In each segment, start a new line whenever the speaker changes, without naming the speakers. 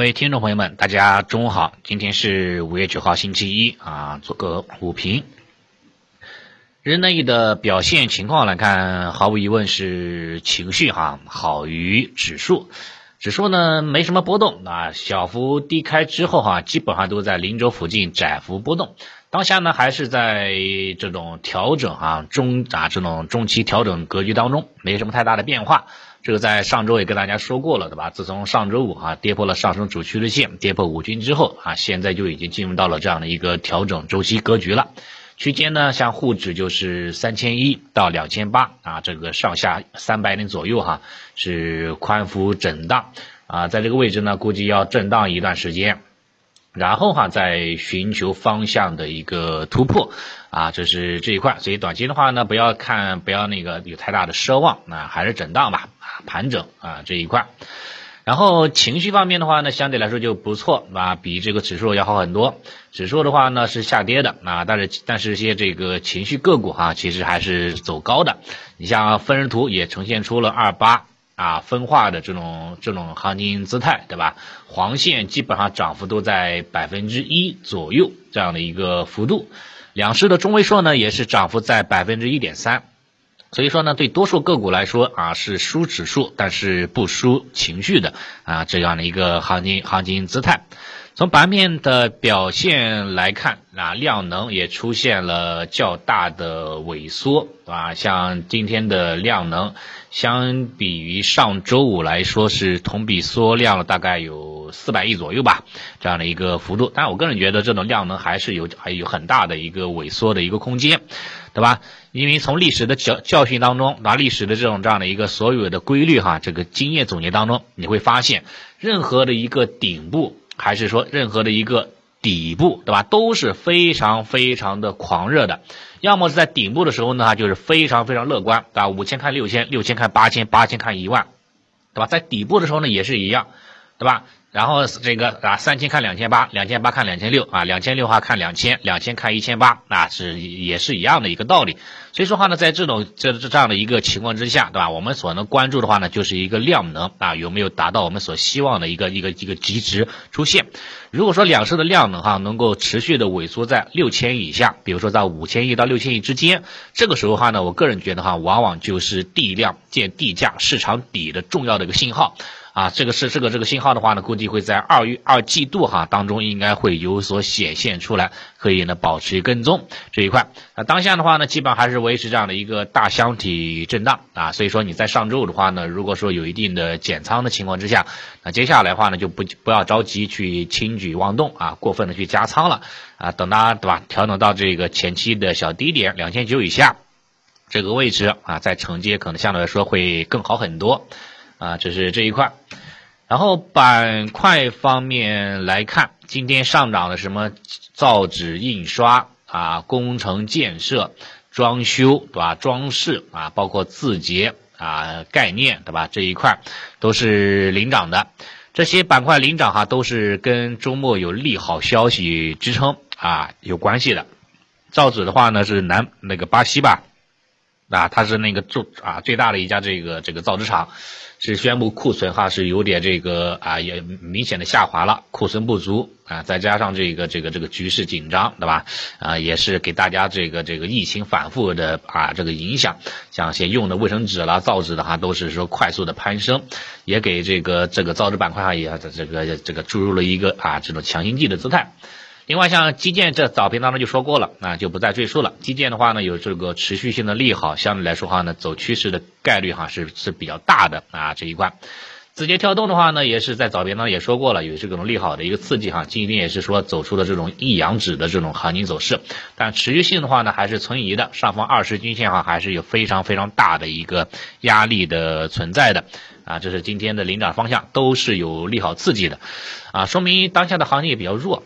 各位听众朋友们，大家中午好，今天是五月九号星期一啊，做个午评。日内的表现情况来看，毫无疑问是情绪哈好于指数，指数呢没什么波动啊，小幅低开之后哈，基本上都在零轴附近窄幅波动。当下呢还是在这种调整啊中啊这种中期调整格局当中，没什么太大的变化。这个在上周也跟大家说过了，对吧？自从上周五啊跌破了上升主趋势线，跌破五均之后啊，现在就已经进入到了这样的一个调整周期格局了。区间呢，像沪指就是三千一到两千八啊，这个上下三百点左右哈，是宽幅震荡啊，在这个位置呢，估计要震荡一段时间。然后哈，再寻求方向的一个突破啊，这是这一块。所以短期的话呢，不要看，不要那个有太大的奢望，那还是震荡吧，盘整啊这一块。然后情绪方面的话呢，相对来说就不错啊，比这个指数要好很多。指数的话呢是下跌的啊，但是但是一些这个情绪个股哈，其实还是走高的。你像分时图也呈现出了二八。啊，分化的这种这种行情姿态，对吧？黄线基本上涨幅都在百分之一左右这样的一个幅度，两市的中位数呢也是涨幅在百分之一点三，所以说呢，对多数个股来说啊是输指数，但是不输情绪的啊这样的一个行情行情姿态。从盘面的表现来看，啊，量能也出现了较大的萎缩，啊，像今天的量能，相比于上周五来说是同比缩量了大概有四百亿左右吧，这样的一个幅度。但我个人觉得这种量能还是有还有很大的一个萎缩的一个空间，对吧？因为从历史的教教训当中，拿历史的这种这样的一个所有的规律哈，这个经验总结当中，你会发现任何的一个顶部。还是说任何的一个底部，对吧？都是非常非常的狂热的，要么是在顶部的时候呢，就是非常非常乐观，对吧？五千看六千，六千看八千，八千看一万，对吧？在底部的时候呢，也是一样，对吧？然后这个啊，三千看两千八，两千八看两千六啊，两千六话看两千，两千看一千八，那是也是一样的一个道理。所以说话呢，在这种这这这样的一个情况之下，对吧？我们所能关注的话呢，就是一个量能啊，有没有达到我们所希望的一个一个一个极值出现。如果说两市的量能哈能够持续的萎缩在六千亿以下，比如说在五千亿到六千亿之间，这个时候话呢，我个人觉得哈，往往就是地量见地价市场底的重要的一个信号。啊，这个是这个这个信号的话呢，估计会在二月二季度哈当中应该会有所显现出来，可以呢保持跟踪这一块。那当下的话呢，基本还是维持这样的一个大箱体震荡啊，所以说你在上周五的话呢，如果说有一定的减仓的情况之下，那接下来的话呢就不不要着急去轻举妄动啊，过分的去加仓了啊，等它对吧调整到这个前期的小低点两千九以下这个位置啊，再承接可能相对来说会更好很多。啊，这是这一块，然后板块方面来看，今天上涨的什么造纸、印刷啊、工程建设、装修对吧？装饰啊，包括字节啊、概念对吧？这一块都是领涨的，这些板块领涨哈，都是跟周末有利好消息支撑啊有关系的。造纸的话呢，是南那个巴西吧，啊，它是那个最啊最大的一家这个这个造纸厂。是宣布库存哈是有点这个啊也明显的下滑了，库存不足啊，再加上这个这个这个局势紧张，对吧？啊，也是给大家这个这个疫情反复的啊这个影响，像些用的卫生纸啦、造纸的哈都是说快速的攀升，也给这个这个造纸板块哈也这个这个注入了一个啊这种强心剂的姿态。另外，像基建这早评当中就说过了，啊，就不再赘述了。基建的话呢，有这个持续性的利好，相对来说话呢，走趋势的概率哈是是比较大的啊这一块。字节跳动的话呢，也是在早评当中也说过了，有这种利好的一个刺激哈。今天也是说走出了这种一阳指的这种行情走势，但持续性的话呢，还是存疑的。上方二十均线哈还是有非常非常大的一个压力的存在的啊。这是今天的领涨方向都是有利好刺激的啊，说明当下的行情也比较弱。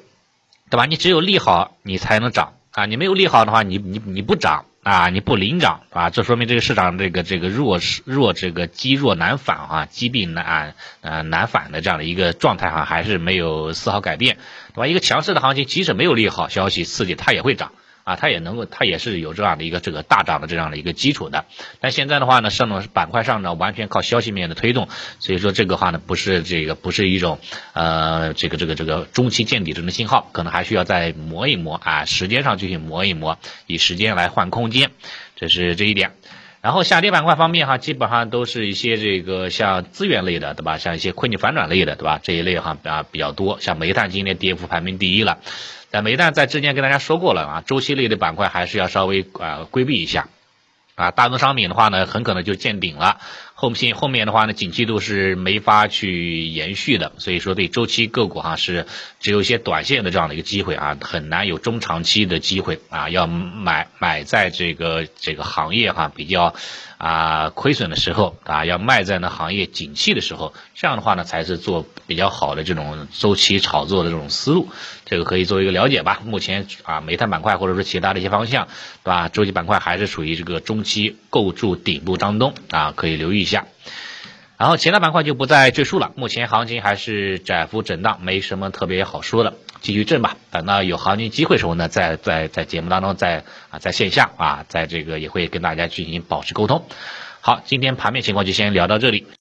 对吧？你只有利好，你才能涨啊！你没有利好的话，你你你不涨啊，你不领涨啊，这说明这个市场这个这个弱势弱这个积弱难返啊，积病难呃难返的这样的一个状态啊，还是没有丝毫改变，对吧？一个强势的行情，即使没有利好消息刺激，它也会涨啊，它也能够，它也是有这样的一个这个大涨的这样的一个基础的。但现在的话呢，上涨板块上呢完全靠消息面的推动，所以说这个话呢，不是这个不是一种呃这个这个这个中期见底这种信号，可能还需要再磨一磨啊，时间上继续磨一磨，以时间来换空间，这是这一点。然后下跌板块方面哈，基本上都是一些这个像资源类的，对吧？像一些困境反转类的，对吧？这一类哈啊比较多。像煤炭今天跌幅排名第一了，但煤炭在之前跟大家说过了啊，周期类的板块还是要稍微啊规避一下。啊，大宗商品的话呢，很可能就见顶了。后面后面的话呢，景气度是没法去延续的，所以说对周期个股哈是只有一些短线的这样的一个机会啊，很难有中长期的机会啊。要买买在这个这个行业哈比较啊亏损的时候啊，要卖在那行业景气的时候，这样的话呢才是做比较好的这种周期炒作的这种思路。这个可以做一个了解吧。目前啊，煤炭板块或者说其他的一些方向，对吧？周期板块还是属于这个中期构筑顶部当中啊，可以留意一下。然后其他板块就不再赘述了。目前行情还是窄幅震荡，没什么特别好说的，继续震吧。等到有行情机会时候呢，再在在节目当中再啊在线下啊，在这个也会跟大家进行保持沟通。好，今天盘面情况就先聊到这里。